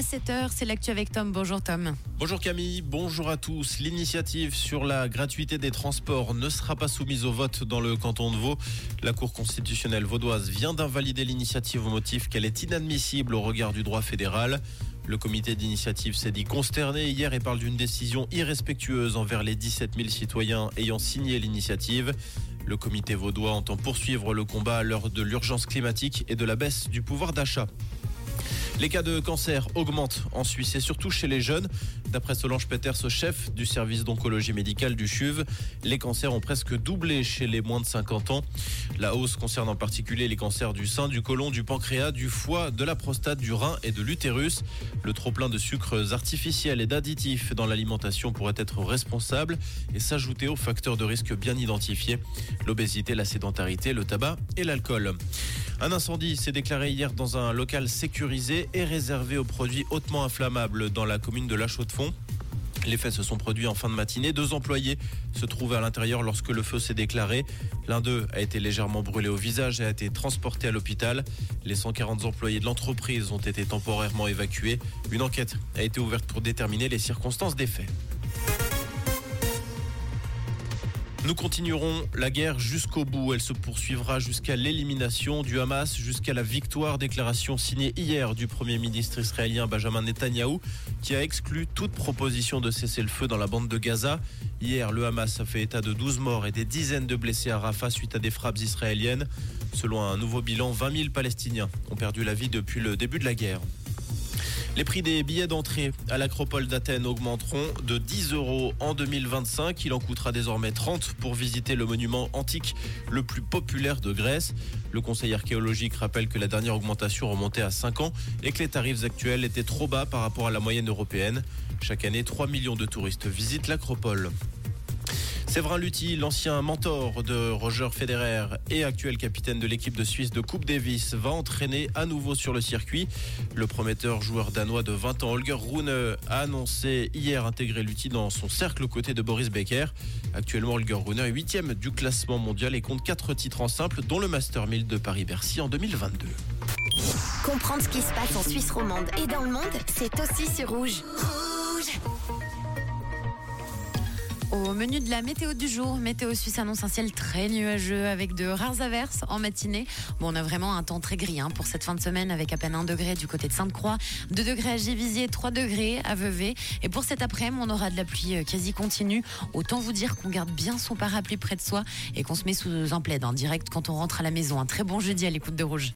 À 7h, c'est l'actu avec Tom. Bonjour Tom. Bonjour Camille, bonjour à tous. L'initiative sur la gratuité des transports ne sera pas soumise au vote dans le canton de Vaud. La Cour constitutionnelle vaudoise vient d'invalider l'initiative au motif qu'elle est inadmissible au regard du droit fédéral. Le comité d'initiative s'est dit consterné hier et parle d'une décision irrespectueuse envers les 17 000 citoyens ayant signé l'initiative. Le comité vaudois entend poursuivre le combat à l'heure de l'urgence climatique et de la baisse du pouvoir d'achat. Les cas de cancer augmentent en Suisse et surtout chez les jeunes. D'après Solange Peters, chef du service d'oncologie médicale du CHUV, les cancers ont presque doublé chez les moins de 50 ans. La hausse concerne en particulier les cancers du sein, du côlon, du pancréas, du foie, de la prostate, du rein et de l'utérus. Le trop-plein de sucres artificiels et d'additifs dans l'alimentation pourrait être responsable et s'ajouter aux facteurs de risque bien identifiés l'obésité, la sédentarité, le tabac et l'alcool. Un incendie s'est déclaré hier dans un local sécurisé et réservé aux produits hautement inflammables dans la commune de La Chaux-de-Fonds. Les faits se sont produits en fin de matinée. Deux employés se trouvaient à l'intérieur lorsque le feu s'est déclaré. L'un d'eux a été légèrement brûlé au visage et a été transporté à l'hôpital. Les 140 employés de l'entreprise ont été temporairement évacués. Une enquête a été ouverte pour déterminer les circonstances des faits. Nous continuerons la guerre jusqu'au bout. Elle se poursuivra jusqu'à l'élimination du Hamas, jusqu'à la victoire. Déclaration signée hier du Premier ministre israélien Benjamin Netanyahou, qui a exclu toute proposition de cesser le feu dans la bande de Gaza. Hier, le Hamas a fait état de 12 morts et des dizaines de blessés à Rafah suite à des frappes israéliennes. Selon un nouveau bilan, 20 000 Palestiniens ont perdu la vie depuis le début de la guerre. Les prix des billets d'entrée à l'Acropole d'Athènes augmenteront de 10 euros en 2025. Il en coûtera désormais 30 pour visiter le monument antique le plus populaire de Grèce. Le Conseil archéologique rappelle que la dernière augmentation remontait à 5 ans et que les tarifs actuels étaient trop bas par rapport à la moyenne européenne. Chaque année, 3 millions de touristes visitent l'Acropole. Séverin Lutti, l'ancien mentor de Roger Federer et actuel capitaine de l'équipe de Suisse de Coupe Davis, va entraîner à nouveau sur le circuit. Le prometteur joueur danois de 20 ans, Holger Rune, a annoncé hier intégrer Lutti dans son cercle aux côtés de Boris Becker. Actuellement, Holger Rune est huitième du classement mondial et compte 4 titres en simple, dont le Master 1000 de Paris-Bercy en 2022. Comprendre ce qui se passe en Suisse romande et dans le monde, c'est aussi sur Rouge. Au menu de la météo du jour, Météo Suisse annonce un ciel très nuageux avec de rares averses en matinée. Bon, on a vraiment un temps très gris hein, pour cette fin de semaine avec à peine 1 degré du côté de Sainte-Croix, 2 degrés à Givisier, 3 degrés à Vevey. Et pour cet après-midi, on aura de la pluie euh, quasi continue. Autant vous dire qu'on garde bien son parapluie près de soi et qu'on se met sous un plaid en hein, direct quand on rentre à la maison. Un très bon jeudi à l'écoute de Rouge.